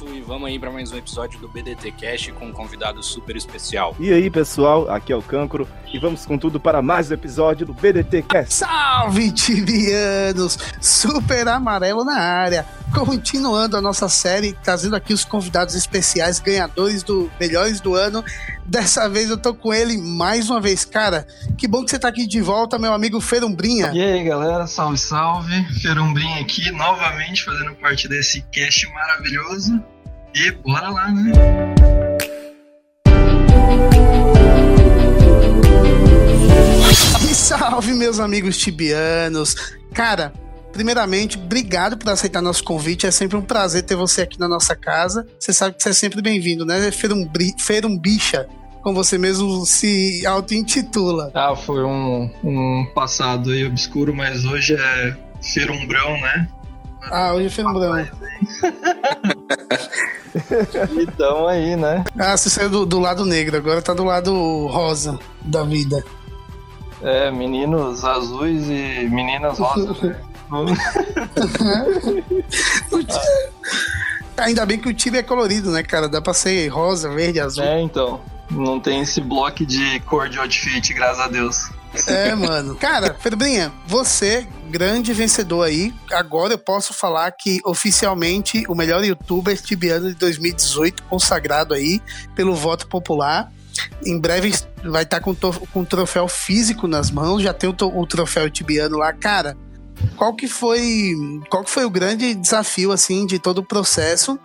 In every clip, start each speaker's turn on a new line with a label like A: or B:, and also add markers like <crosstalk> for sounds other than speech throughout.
A: Aqui o Elfo e vamos aí para mais um episódio do BDT Cast com um convidado super especial.
B: E aí, pessoal, aqui é o Cancro e vamos com tudo para mais um episódio do BDT Cast.
C: Salve, tibianos! Super amarelo na área. Continuando a nossa série, trazendo aqui os convidados especiais, ganhadores do Melhores do Ano. Dessa vez eu tô com ele mais uma vez. Cara, que bom que você tá aqui de volta, meu amigo Ferumbrinha.
D: E aí, galera, salve, salve. Ferumbrim aqui, novamente fazendo parte desse cast maravilhoso. E bora lá, né? <laughs>
C: E salve, meus amigos tibianos. Cara, primeiramente, obrigado por aceitar nosso convite. É sempre um prazer ter você aqui na nossa casa. Você sabe que você é sempre bem-vindo, né? Ferumbri, Ferumbicha, como você mesmo se auto-intitula.
D: Ah, foi um, um passado aí obscuro, mas hoje é Ferumbrão, né?
C: Ah, hoje é Ferumbrão. <laughs>
D: E tamo aí, né?
C: Ah, você saiu do, do lado negro, agora tá do lado rosa da vida.
D: É, meninos azuis e meninas rosas. né? <laughs> <laughs>
C: Ainda bem que o time é colorido, né, cara? Dá pra ser rosa, verde, azul.
D: é, então. Não tem esse bloco de cor de outfit, graças a Deus.
C: É, mano. Cara, Febrinha, você, grande vencedor aí. Agora eu posso falar que oficialmente o melhor youtuber tibiano de 2018, consagrado aí pelo voto popular. Em breve vai estar com, com o troféu físico nas mãos, já tem o, o troféu tibiano lá. Cara, qual que foi qual que foi o grande desafio assim de todo o processo?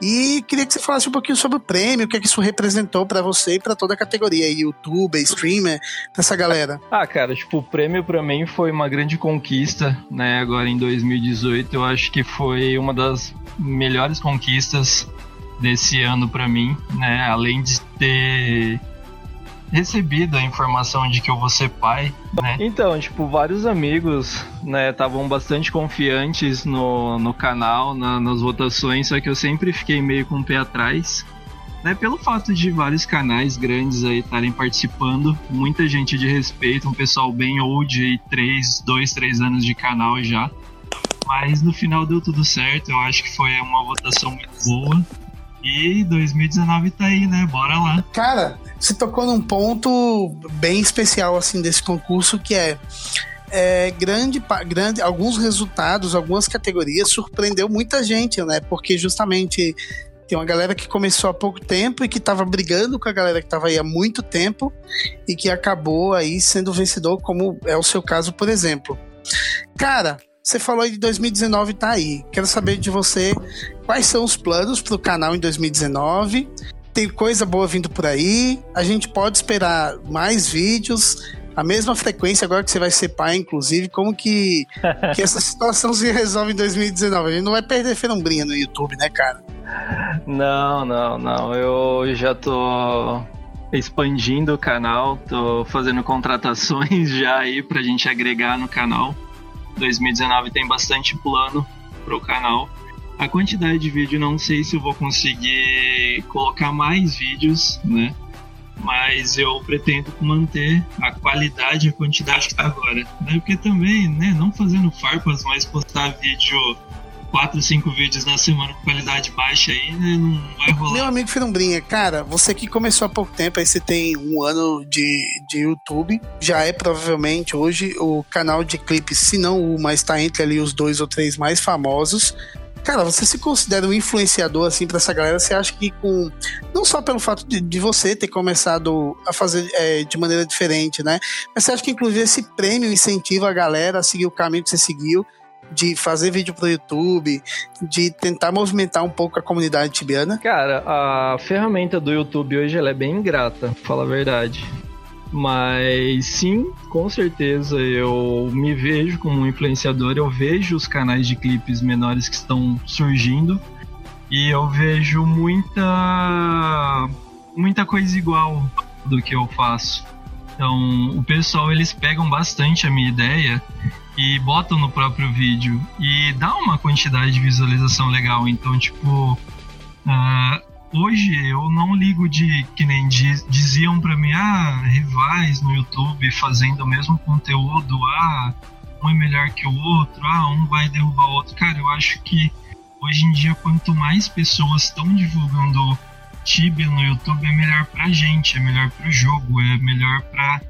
C: E queria que você falasse um pouquinho sobre o prêmio, o que é que isso representou pra você e pra toda a categoria, youtuber, streamer, essa galera.
D: Ah, cara, tipo, o prêmio pra mim foi uma grande conquista, né? Agora em 2018, eu acho que foi uma das melhores conquistas desse ano pra mim, né? Além de ter recebido a informação de que eu vou ser pai, né? Então, tipo, vários amigos, né, estavam bastante confiantes no, no canal, na- nas votações, só que eu sempre fiquei meio com o pé atrás, né, pelo fato de vários canais grandes aí estarem participando, muita gente de respeito, um pessoal bem old aí, três, dois, três anos de canal já. Mas no final deu tudo certo, eu acho que foi uma votação muito boa. E 2019 tá aí, né? Bora lá.
C: Cara, você tocou num ponto bem especial assim desse concurso que é, é, grande, grande alguns resultados, algumas categorias surpreendeu muita gente, né? Porque justamente tem uma galera que começou há pouco tempo e que tava brigando com a galera que tava aí há muito tempo e que acabou aí sendo vencedor, como é o seu caso, por exemplo. Cara, você falou aí de 2019 tá aí. Quero saber de você quais são os planos pro canal em 2019 tem coisa boa vindo por aí. A gente pode esperar mais vídeos, a mesma frequência agora que você vai ser pai, inclusive. Como que, <laughs> que essa situação se resolve em 2019? A gente não vai perder ferumbrinha no YouTube, né, cara?
D: Não, não, não. Eu já tô expandindo o canal, tô fazendo contratações <laughs> já aí pra gente agregar no canal. 2019 tem bastante plano pro canal. A quantidade de vídeo não sei se eu vou conseguir colocar mais vídeos, né? Mas eu pretendo manter a qualidade e a quantidade que tá agora. Né? Porque também, né, não fazendo farpas, mas postar vídeo 4, 5 vídeos na semana com qualidade baixa aí, né? Não vai rolar.
C: Meu amigo Ferumbrinha, cara, você que começou há pouco tempo, aí você tem um ano de, de YouTube, já é provavelmente hoje o canal de clipes, se não o, mas tá entre ali os dois ou três mais famosos. Cara, você se considera um influenciador assim pra essa galera? Você acha que com. Não só pelo fato de, de você ter começado a fazer é, de maneira diferente, né? Mas você acha que inclusive esse prêmio incentiva a galera a seguir o caminho que você seguiu? De fazer vídeo pro YouTube, de tentar movimentar um pouco a comunidade tibiana?
D: Cara, a ferramenta do YouTube hoje ela é bem ingrata, fala a verdade. Mas sim, com certeza eu me vejo como um influenciador, eu vejo os canais de clipes menores que estão surgindo e eu vejo muita muita coisa igual do que eu faço. Então, o pessoal eles pegam bastante a minha ideia e botam no próprio vídeo e dá uma quantidade de visualização legal. Então, tipo, uh, hoje eu não ligo de que nem diziam para mim, ah, rivais no YouTube fazendo o mesmo conteúdo, ah, um é melhor que o outro, ah, um vai derrubar o outro. Cara, eu acho que hoje em dia quanto mais pessoas estão divulgando Tibia no YouTube é melhor pra gente, é melhor pro jogo, é melhor pra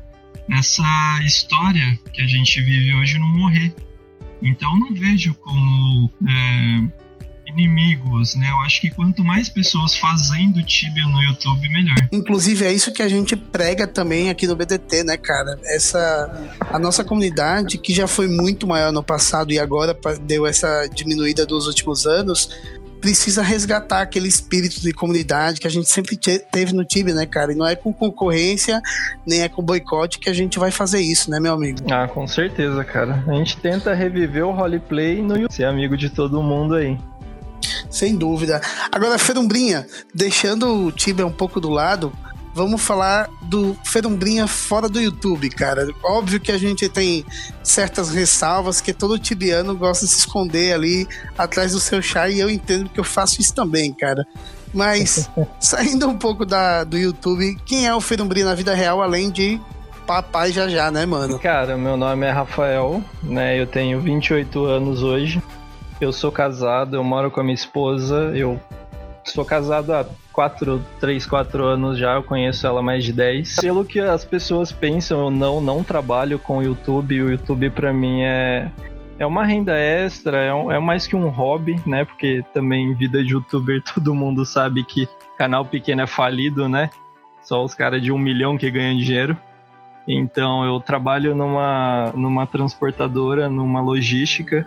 D: essa história que a gente vive hoje não morrer. Então não vejo como é, inimigos, né? Eu acho que quanto mais pessoas fazendo Tibia no YouTube, melhor.
C: Inclusive é isso que a gente prega também aqui no BDT, né, cara? Essa a nossa comunidade que já foi muito maior no passado e agora deu essa diminuída dos últimos anos, precisa resgatar aquele espírito de comunidade que a gente sempre teve no time, né, cara? E não é com concorrência, nem é com boicote que a gente vai fazer isso, né, meu amigo?
D: Ah, com certeza, cara. A gente tenta reviver o roleplay no YouTube, ser amigo de todo mundo aí.
C: Sem dúvida. Agora, Ferumbrinha, deixando o Tibia um pouco do lado, vamos falar do Ferumbrinha fora do YouTube, cara. Óbvio que a gente tem certas ressalvas, que todo tibiano gosta de se esconder ali atrás do seu chá, e eu entendo que eu faço isso também, cara. Mas, <laughs> saindo um pouco da, do YouTube, quem é o Ferumbrinha na vida real, além de papai já já, né, mano?
D: Cara, meu nome é Rafael, né? Eu tenho 28 anos hoje. Eu sou casado, eu moro com a minha esposa, eu sou casado há 4, 3, 4 anos já, eu conheço ela mais de 10. Pelo que as pessoas pensam, eu não, não trabalho com o YouTube, o YouTube para mim é, é uma renda extra, é, um, é mais que um hobby, né? Porque também vida de youtuber <laughs> todo mundo sabe que canal pequeno é falido, né? Só os caras de um milhão que ganham dinheiro. Então eu trabalho numa, numa transportadora, numa logística.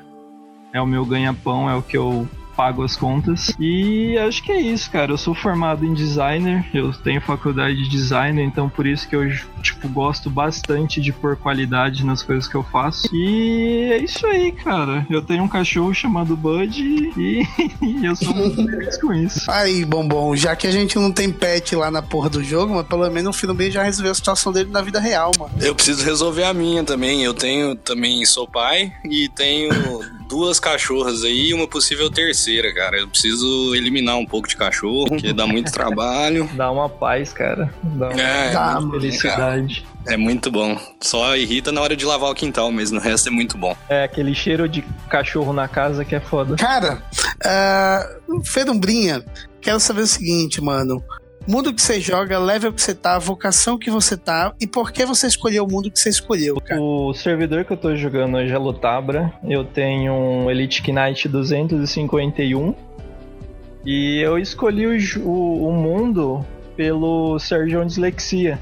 D: É o meu ganha-pão, é o que eu pago as contas. E acho que é isso, cara. Eu sou formado em designer, eu tenho faculdade de designer, então por isso que eu, tipo, gosto bastante de pôr qualidade nas coisas que eu faço. E é isso aí, cara. Eu tenho um cachorro chamado Bud e, <laughs> e eu sou muito feliz com isso.
C: Aí, bombom, já que a gente não tem pet lá na porra do jogo, mas pelo menos o filho bem já resolveu a situação dele na vida real, mano.
A: Eu preciso resolver a minha também. Eu tenho também, sou pai e tenho duas cachorras aí e uma possível terceira, cara. Eu preciso eliminar um pouco de cachorro, porque dá muito trabalho. <laughs>
D: Dá uma paz, cara. Dá uma é, dá, felicidade.
A: É muito bom. Só irrita na hora de lavar o quintal mesmo. O resto é muito bom.
D: É aquele cheiro de cachorro na casa que é foda.
C: Cara, uh, Fedumbrinha, quero saber o seguinte, mano mundo que você joga, level que você tá, vocação que você tá e por que você escolheu o mundo que você escolheu, cara.
D: O servidor que eu tô jogando hoje é Lutabra. Eu tenho um Elite Knight 251 e eu escolhi o, o, o mundo pelo Sérgio Dislexia.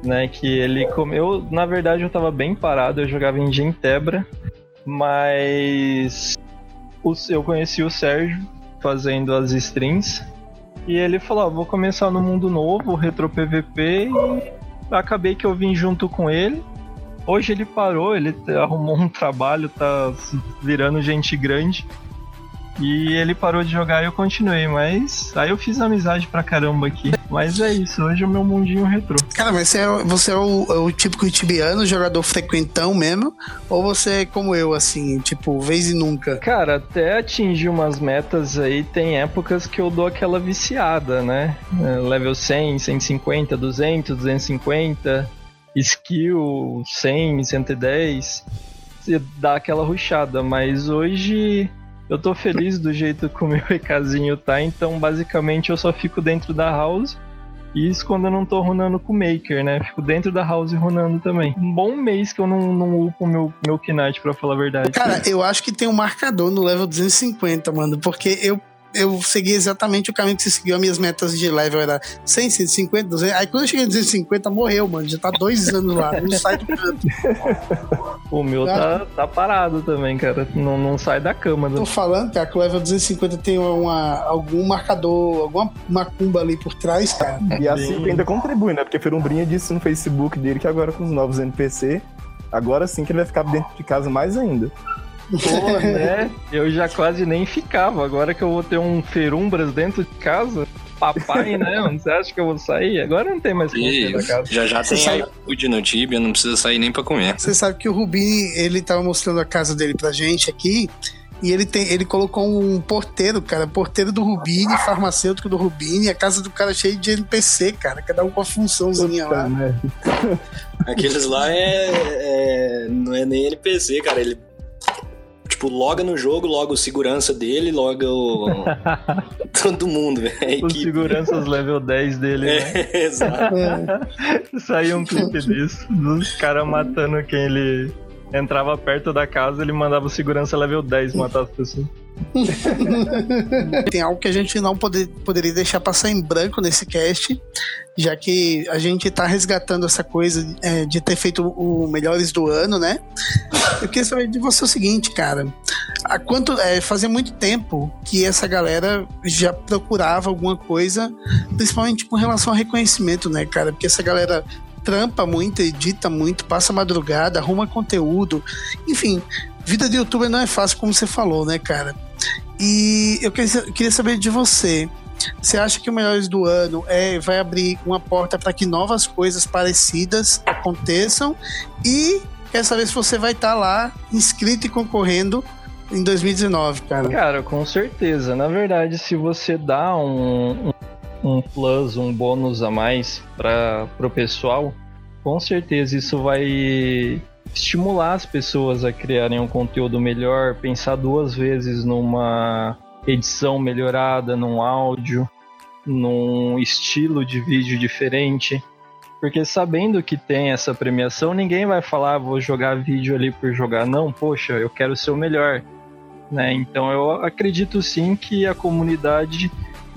D: Né, que ele comeu. Na verdade, eu tava bem parado, eu jogava em Gentebra, mas eu conheci o Sérgio fazendo as strings e ele falou: vou começar no mundo novo, retro PVP, e acabei que eu vim junto com ele. Hoje ele parou, ele arrumou um trabalho, tá virando gente grande. E ele parou de jogar e eu continuei, mas aí eu fiz amizade pra caramba aqui. Mas é isso, hoje é o meu mundinho retrô.
C: Cara, mas você é, você é o, é o típico tibiano, jogador frequentão mesmo? Ou você é como eu, assim, tipo, vez e nunca?
D: Cara, até atingir umas metas aí, tem épocas que eu dou aquela viciada, né? É, level 100, 150, 200, 250, skill 100, 110. Você dá aquela ruchada, mas hoje eu tô feliz do jeito que o meu <laughs> EKzinho tá, então basicamente eu só fico dentro da house. Isso quando eu não tô runando com o Maker, né? Fico dentro da house runando também. Um bom mês que eu não, não upo meu, meu Knight, pra falar a verdade.
C: Cara, eu acho que tem um marcador no level 250, mano, porque eu eu segui exatamente o caminho que você seguiu. As minhas metas de level era 100, 150, 200. Aí quando eu cheguei em 250, morreu, mano. Já tá dois <laughs> anos lá, não sai do canto.
D: O meu tá, tá parado também, cara. Não, não sai da cama. Né?
C: Tô falando, cara, que o level 250 tem uma, algum marcador, alguma macumba ali por trás, cara.
B: E a 5 ainda contribui, né? Porque Ferumbrinha disse no Facebook dele que agora com os novos NPC, agora sim que ele vai ficar dentro de casa mais ainda.
D: Pô, <laughs> né? Eu já quase nem ficava. Agora que eu vou ter um Ferumbras dentro de casa, papai, né? <laughs> Você acha que eu vou sair? Agora não tem mais
A: e da casa. Já já Você tem sabe... iFood no Tibia, não precisa sair nem pra comer.
C: Você sabe que o Rubini, ele tava mostrando a casa dele pra gente aqui. E ele, tem, ele colocou um porteiro, cara, porteiro do Rubini, farmacêutico do Rubini, a casa do cara cheia de NPC, cara, cada um com a funçãozinha Puta lá. Né?
A: Aqueles lá é, é, não é nem NPC, cara, ele tipo, loga no jogo, loga o segurança dele, loga o. <laughs> Todo mundo, velho.
D: Os seguranças level 10 dele, né?
A: É, <laughs> exato. <laughs>
D: Saiu um clipe disso, dos caras matando quem ele entrava perto da casa, ele mandava o segurança level 10 matar as pessoas.
C: Tem algo que a gente não poder, poderia deixar passar em branco nesse cast, já que a gente tá resgatando essa coisa é, de ter feito o Melhores do Ano, né? Eu queria saber de você o seguinte, cara. Há quanto, é, fazia muito tempo que essa galera já procurava alguma coisa, principalmente com relação ao reconhecimento, né, cara? Porque essa galera trampa muito, edita muito, passa madrugada, arruma conteúdo. Enfim, vida de youtuber não é fácil, como você falou, né, cara? E eu queria saber de você. Você acha que o Melhores do Ano é, vai abrir uma porta para que novas coisas parecidas aconteçam? E quer saber se você vai estar tá lá inscrito e concorrendo em 2019, cara?
D: Cara, com certeza. Na verdade, se você dá um, um, plus, um bônus a mais para o pessoal, com certeza isso vai estimular as pessoas a criarem um conteúdo melhor, pensar duas vezes numa edição melhorada, num áudio, num estilo de vídeo diferente. Porque sabendo que tem essa premiação, ninguém vai falar, ah, vou jogar vídeo ali por jogar. Não, poxa, eu quero ser o melhor. Né? Então eu acredito sim que a comunidade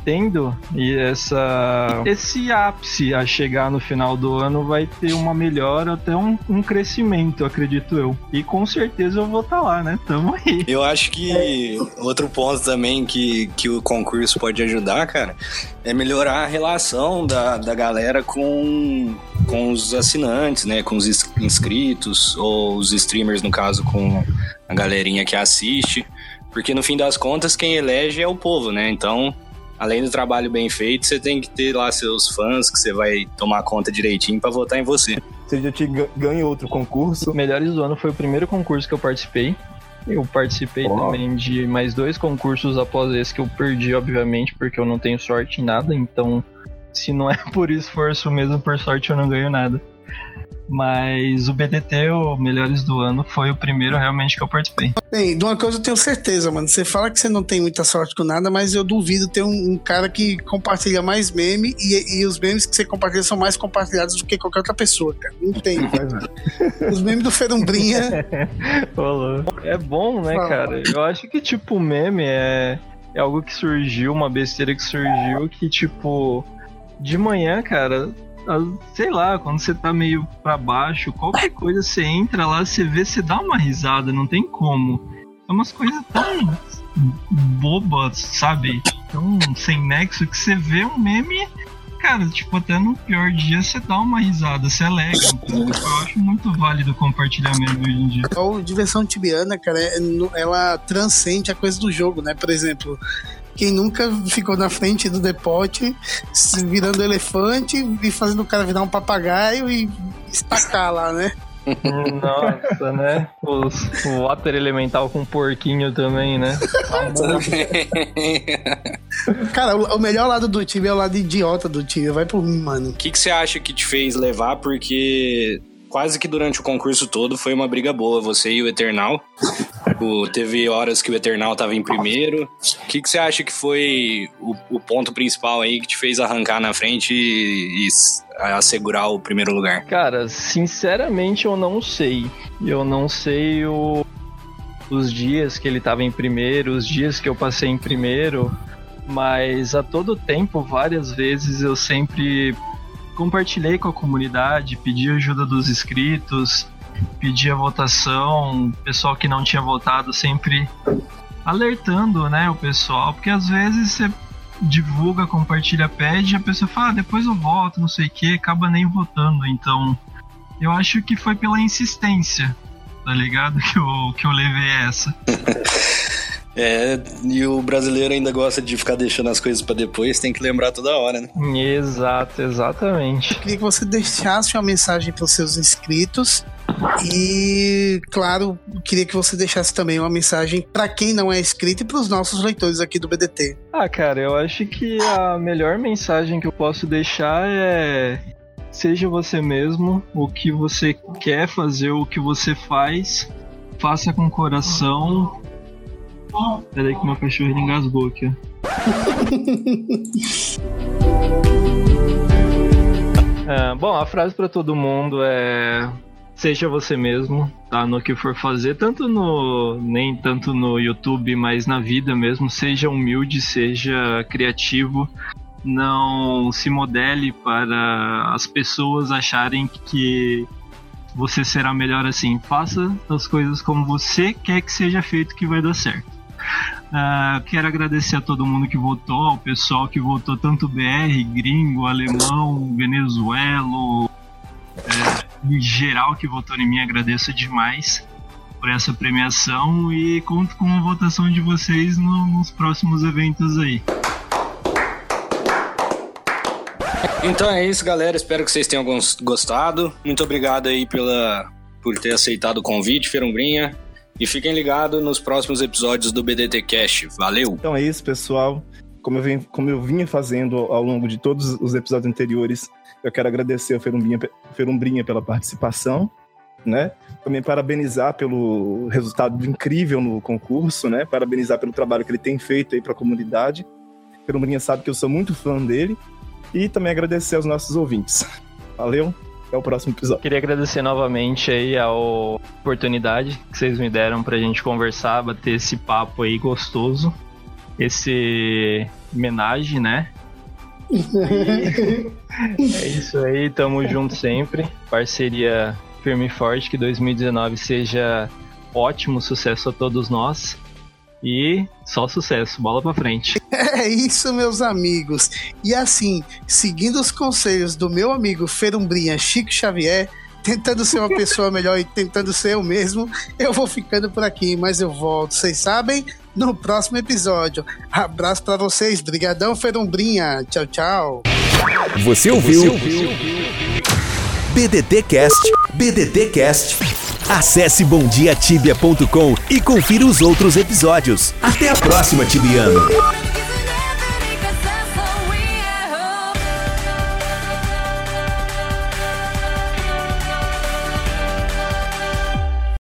D: tendo e essa esse ápice a chegar no final do ano vai ter uma melhora, até um, um crescimento, acredito eu. E com certeza eu vou estar tá lá, né? Tamo aí.
A: Eu acho que outro ponto também que, que o concurso pode ajudar, cara, é melhorar a relação da, da galera com, com os assinantes, né? Com os inscritos, ou os streamers, no caso, com a galerinha que assiste. Porque no fim das contas, quem elege é o povo, né? Então, além do trabalho bem feito, você tem que ter lá seus fãs que você vai tomar conta direitinho para votar em você.
B: Você já te ganha outro concurso?
D: Melhores do ano foi o primeiro concurso que eu participei. Eu participei oh. também de mais dois concursos após esse que eu perdi, obviamente, porque eu não tenho sorte em nada. Então, se não é <laughs> por esforço mesmo, por sorte eu não ganho nada. Mas o BDT, o Melhores do Ano, foi o primeiro realmente que eu participei.
C: Bem, de uma coisa eu tenho certeza, mano. Você fala que você não tem muita sorte com nada, mas eu duvido ter um, um cara que compartilha mais meme e, e, os memes que você compartilha são mais compartilhados do que qualquer outra pessoa, cara. Não tem. <laughs> os memes do Ferumbrinha. <laughs>
D: é bom, né, cara? Eu acho que, tipo, meme é, é algo que surgiu, uma besteira que surgiu que, tipo, de manhã, cara sei lá, quando você tá meio pra baixo, qualquer <laughs> coisa você entra lá, você vê, você dá uma risada, não tem como. É umas coisas tão bobas, sabe? Tão sem nexo que você vê um meme. Cara, tipo, até no pior dia você dá uma risada, você alega. Então, eu acho muito válido compartilhar meme hoje em dia.
C: A diversão tibiana, cara, é ela transcende a coisa do jogo, né? Por exemplo, quem nunca ficou na frente do depote, virando elefante e fazendo o cara virar um papagaio e estacar lá, né?
D: Nossa, né? Os, o water elemental com porquinho também, né? <laughs>
C: Cara, o, o, melhor lado do time é o lado idiota do time. Vai por mim, mano.
A: O que, que você acha que te fez levar? Porque quase que durante o concurso todo foi uma briga boa, você e o Eternal. o, teve horas que o Eternal tava em primeiro. O que, que você acha que foi o, o, ponto principal aí que te fez arrancar na frente e, e assegurar o primeiro lugar?
D: Cara, sinceramente eu não sei. Eu não sei o, os dias que ele tava em primeiro, os dias que eu passei em primeiro. Mas a todo tempo, várias vezes, eu sempre compartilhei com a comunidade, pedi ajuda dos inscritos. pedia votação, pessoal que não tinha votado sempre alertando, né, o pessoal, porque às vezes você divulga, compartilha, pede, e a pessoa fala, ah, depois eu voto, não sei o que, acaba nem votando. Então, eu acho que foi pela insistência, tá ligado? <laughs> Que eu, que eu levei essa. <laughs>
A: É, e o brasileiro ainda gosta de ficar deixando as coisas para depois, tem que lembrar toda hora, né?
D: Exato, exatamente.
C: Eu queria que você deixasse uma mensagem para os seus inscritos e, claro, queria que você deixasse também uma mensagem para quem não é inscrito e para os nossos leitores aqui do BDT.
D: Ah, cara, eu acho que a melhor mensagem que eu posso deixar é seja você mesmo, o que você quer fazer, o que você faz, faça com coração, Peraí que meu cachorro engasgou aqui. <laughs> é, bom, a frase para todo mundo é seja você mesmo, tá? No que for fazer, tanto no nem tanto no YouTube, mas na vida mesmo, seja humilde, seja criativo, não se modele para as pessoas acharem que você será melhor assim. Faça as coisas como você quer que seja feito que vai dar certo. Uh, quero agradecer a todo mundo que votou, ao pessoal que votou tanto BR, gringo, alemão, venezuelo, é, em geral que votou em mim, agradeço demais por essa premiação e conto com a votação de vocês no, nos próximos eventos aí.
A: Então é isso, galera. Espero que vocês tenham gostado. Muito obrigado aí pela, por ter aceitado o convite, Ferumbrinha. E fiquem ligados nos próximos episódios do BDT Cash. Valeu!
B: Então é isso, pessoal. Como eu, venho, como eu vinha fazendo ao longo de todos os episódios anteriores, eu quero agradecer ao Ferumbrinha, Ferumbrinha pela participação, né? Também parabenizar pelo resultado incrível no concurso, né? Parabenizar pelo trabalho que ele tem feito aí para a comunidade. Ferumbrinha sabe que eu sou muito fã dele. E também agradecer aos nossos ouvintes. Valeu! Até o próximo episódio.
D: Queria agradecer novamente aí a oportunidade que vocês me deram pra gente conversar, bater esse papo aí gostoso. Esse homenagem, né? é isso aí, tamo junto sempre. Parceria firme e forte, que 2019 seja ótimo sucesso a todos nós. E só sucesso, bola pra frente. <laughs>
C: É isso, meus amigos. E assim, seguindo os conselhos do meu amigo Ferumbrinha Chico Xavier, tentando ser uma <laughs> pessoa melhor e tentando ser eu mesmo, eu vou ficando por aqui, mas eu volto, vocês sabem, no próximo episódio. Abraço para vocês, brigadão Ferumbrinha. Tchau, tchau.
E: Você ouviu? Você ouviu? BDT Cast, BDT Cast Acesse bomdiatibia.com e confira os outros episódios. Até a próxima, Tibiano!